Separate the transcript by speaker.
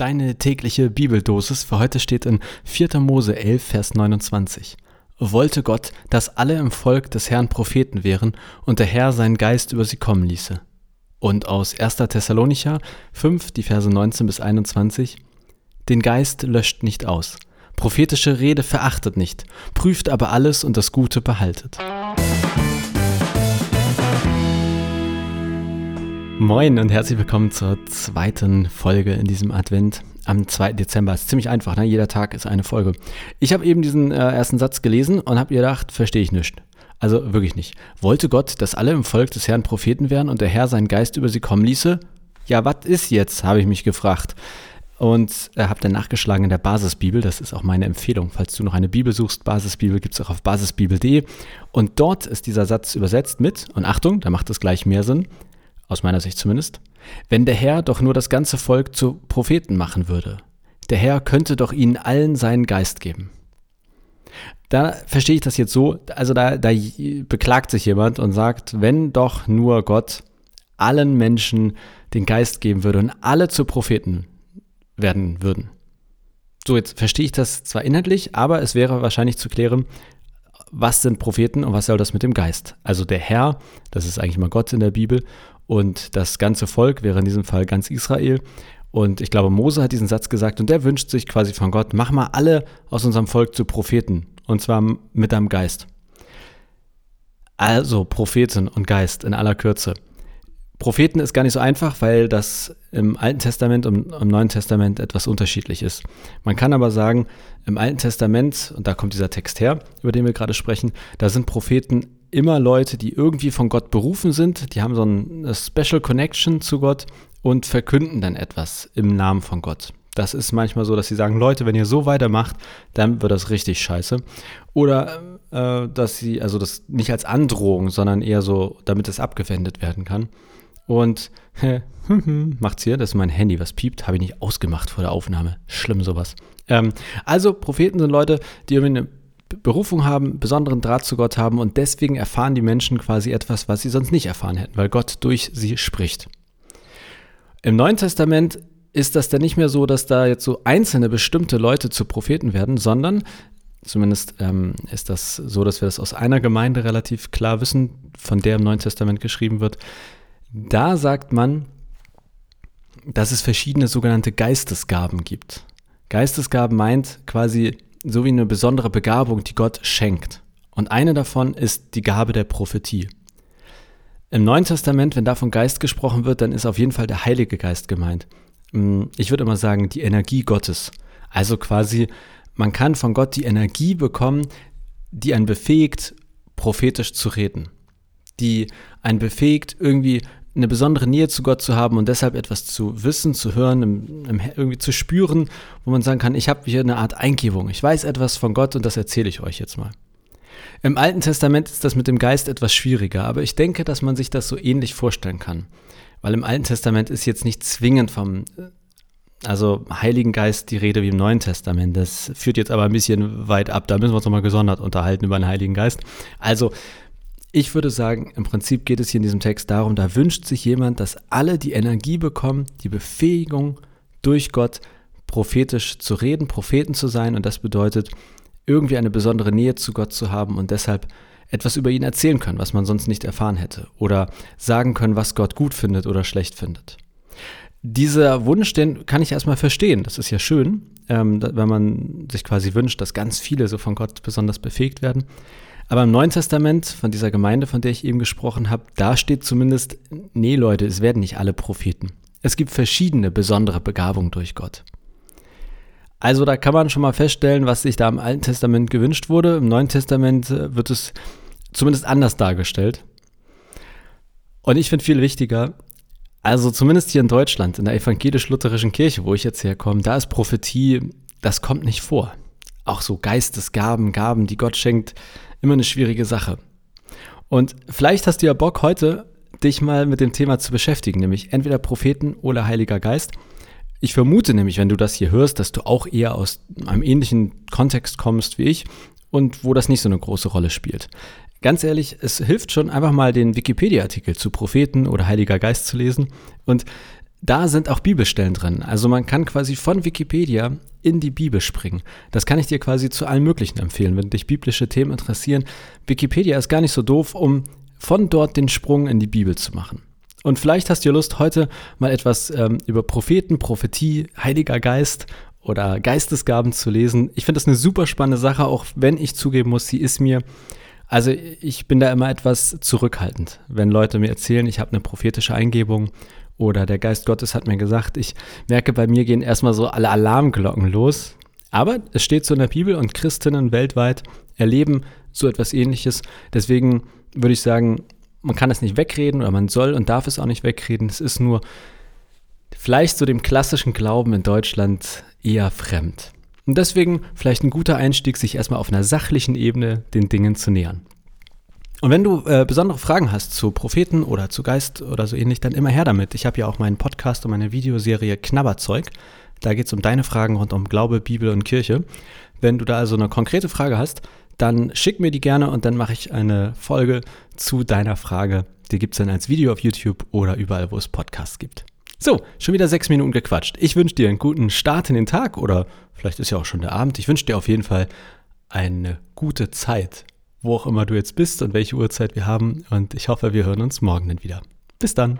Speaker 1: Deine tägliche Bibeldosis für heute steht in 4. Mose 11, Vers 29. Wollte Gott, dass alle im Volk des Herrn Propheten wären und der Herr seinen Geist über sie kommen ließe. Und aus 1. Thessalonicher 5, die Verse 19 bis 21. Den Geist löscht nicht aus. Prophetische Rede verachtet nicht, prüft aber alles und das Gute behaltet. Moin und herzlich willkommen zur zweiten Folge in diesem Advent am 2. Dezember. Ist ziemlich einfach, ne? jeder Tag ist eine Folge. Ich habe eben diesen äh, ersten Satz gelesen und habe gedacht, verstehe ich nicht. Also wirklich nicht. Wollte Gott, dass alle im Volk des Herrn Propheten wären und der Herr seinen Geist über sie kommen ließe? Ja, was ist jetzt, habe ich mich gefragt. Und äh, habe dann nachgeschlagen in der Basisbibel, das ist auch meine Empfehlung, falls du noch eine Bibel suchst, Basisbibel gibt es auch auf basisbibel.de. Und dort ist dieser Satz übersetzt mit, und Achtung, da macht es gleich mehr Sinn, aus meiner Sicht zumindest, wenn der Herr doch nur das ganze Volk zu Propheten machen würde. Der Herr könnte doch ihnen allen seinen Geist geben. Da verstehe ich das jetzt so, also da, da beklagt sich jemand und sagt, wenn doch nur Gott allen Menschen den Geist geben würde und alle zu Propheten werden würden. So, jetzt verstehe ich das zwar inhaltlich, aber es wäre wahrscheinlich zu klären, was sind Propheten und was soll das mit dem Geist? Also der Herr, das ist eigentlich mal Gott in der Bibel, und das ganze Volk wäre in diesem Fall ganz Israel. Und ich glaube, Mose hat diesen Satz gesagt und der wünscht sich quasi von Gott, mach mal alle aus unserem Volk zu Propheten und zwar mit deinem Geist. Also Propheten und Geist in aller Kürze. Propheten ist gar nicht so einfach, weil das im Alten Testament und im Neuen Testament etwas unterschiedlich ist. Man kann aber sagen, im Alten Testament, und da kommt dieser Text her, über den wir gerade sprechen, da sind Propheten immer Leute, die irgendwie von Gott berufen sind, die haben so eine Special Connection zu Gott und verkünden dann etwas im Namen von Gott. Das ist manchmal so, dass sie sagen, Leute, wenn ihr so weitermacht, dann wird das richtig scheiße. Oder äh, dass sie, also das nicht als Androhung, sondern eher so, damit es abgewendet werden kann. Und macht's hier, das ist mein Handy, was piept, habe ich nicht ausgemacht vor der Aufnahme. Schlimm sowas. Ähm, also Propheten sind Leute, die irgendwie eine Berufung haben, besonderen Draht zu Gott haben und deswegen erfahren die Menschen quasi etwas, was sie sonst nicht erfahren hätten, weil Gott durch sie spricht. Im Neuen Testament ist das dann nicht mehr so, dass da jetzt so einzelne bestimmte Leute zu Propheten werden, sondern zumindest ähm, ist das so, dass wir das aus einer Gemeinde relativ klar wissen, von der im Neuen Testament geschrieben wird. Da sagt man, dass es verschiedene sogenannte Geistesgaben gibt. Geistesgaben meint quasi so wie eine besondere Begabung, die Gott schenkt. Und eine davon ist die Gabe der Prophetie. Im Neuen Testament, wenn da von Geist gesprochen wird, dann ist auf jeden Fall der Heilige Geist gemeint. Mm, ich würde immer sagen, die Energie Gottes. Also quasi, man kann von Gott die Energie bekommen, die einen befähigt, prophetisch zu reden. Die einen befähigt, irgendwie eine besondere Nähe zu Gott zu haben und deshalb etwas zu wissen, zu hören, irgendwie zu spüren, wo man sagen kann, ich habe hier eine Art Eingebung. Ich weiß etwas von Gott und das erzähle ich euch jetzt mal. Im Alten Testament ist das mit dem Geist etwas schwieriger, aber ich denke, dass man sich das so ähnlich vorstellen kann. Weil im Alten Testament ist jetzt nicht zwingend vom also Heiligen Geist die Rede wie im Neuen Testament. Das führt jetzt aber ein bisschen weit ab. Da müssen wir uns nochmal gesondert unterhalten über den Heiligen Geist. Also ich würde sagen, im Prinzip geht es hier in diesem Text darum, da wünscht sich jemand, dass alle die Energie bekommen, die Befähigung durch Gott prophetisch zu reden, Propheten zu sein und das bedeutet irgendwie eine besondere Nähe zu Gott zu haben und deshalb etwas über ihn erzählen können, was man sonst nicht erfahren hätte oder sagen können, was Gott gut findet oder schlecht findet. Dieser Wunsch, den kann ich erstmal verstehen. Das ist ja schön, ähm, wenn man sich quasi wünscht, dass ganz viele so von Gott besonders befähigt werden. Aber im Neuen Testament, von dieser Gemeinde, von der ich eben gesprochen habe, da steht zumindest, nee Leute, es werden nicht alle Propheten. Es gibt verschiedene besondere Begabungen durch Gott. Also da kann man schon mal feststellen, was sich da im Alten Testament gewünscht wurde. Im Neuen Testament äh, wird es zumindest anders dargestellt. Und ich finde viel wichtiger, also zumindest hier in Deutschland, in der evangelisch-lutherischen Kirche, wo ich jetzt herkomme, da ist Prophetie, das kommt nicht vor. Auch so Geistesgaben, Gaben, die Gott schenkt, immer eine schwierige Sache. Und vielleicht hast du ja Bock heute, dich mal mit dem Thema zu beschäftigen, nämlich entweder Propheten oder Heiliger Geist. Ich vermute nämlich, wenn du das hier hörst, dass du auch eher aus einem ähnlichen Kontext kommst wie ich und wo das nicht so eine große Rolle spielt. Ganz ehrlich, es hilft schon einfach mal den Wikipedia-Artikel zu Propheten oder Heiliger Geist zu lesen und da sind auch Bibelstellen drin. Also man kann quasi von Wikipedia in die Bibel springen. Das kann ich dir quasi zu allen möglichen empfehlen, wenn dich biblische Themen interessieren. Wikipedia ist gar nicht so doof, um von dort den Sprung in die Bibel zu machen. Und vielleicht hast du Lust, heute mal etwas ähm, über Propheten, Prophetie, Heiliger Geist oder Geistesgaben zu lesen. Ich finde das eine super spannende Sache, auch wenn ich zugeben muss, sie ist mir, also ich bin da immer etwas zurückhaltend, wenn Leute mir erzählen, ich habe eine prophetische Eingebung oder der Geist Gottes hat mir gesagt, ich merke, bei mir gehen erstmal so alle Alarmglocken los. Aber es steht so in der Bibel und Christinnen weltweit erleben so etwas ähnliches. Deswegen würde ich sagen, man kann es nicht wegreden oder man soll und darf es auch nicht wegreden. Es ist nur vielleicht so dem klassischen Glauben in Deutschland eher fremd. Und deswegen vielleicht ein guter Einstieg, sich erstmal auf einer sachlichen Ebene den Dingen zu nähern. Und wenn du äh, besondere Fragen hast zu Propheten oder zu Geist oder so ähnlich, dann immer her damit. Ich habe ja auch meinen Podcast und meine Videoserie Knabberzeug. Da geht es um deine Fragen rund um Glaube, Bibel und Kirche. Wenn du da also eine konkrete Frage hast, dann schick mir die gerne und dann mache ich eine Folge zu deiner Frage. Die gibt es dann als Video auf YouTube oder überall, wo es Podcasts gibt. So, schon wieder sechs Minuten gequatscht. Ich wünsche dir einen guten Start in den Tag oder vielleicht ist ja auch schon der Abend. Ich wünsche dir auf jeden Fall eine gute Zeit, wo auch immer du jetzt bist und welche Uhrzeit wir haben. Und ich hoffe, wir hören uns morgen dann wieder. Bis dann.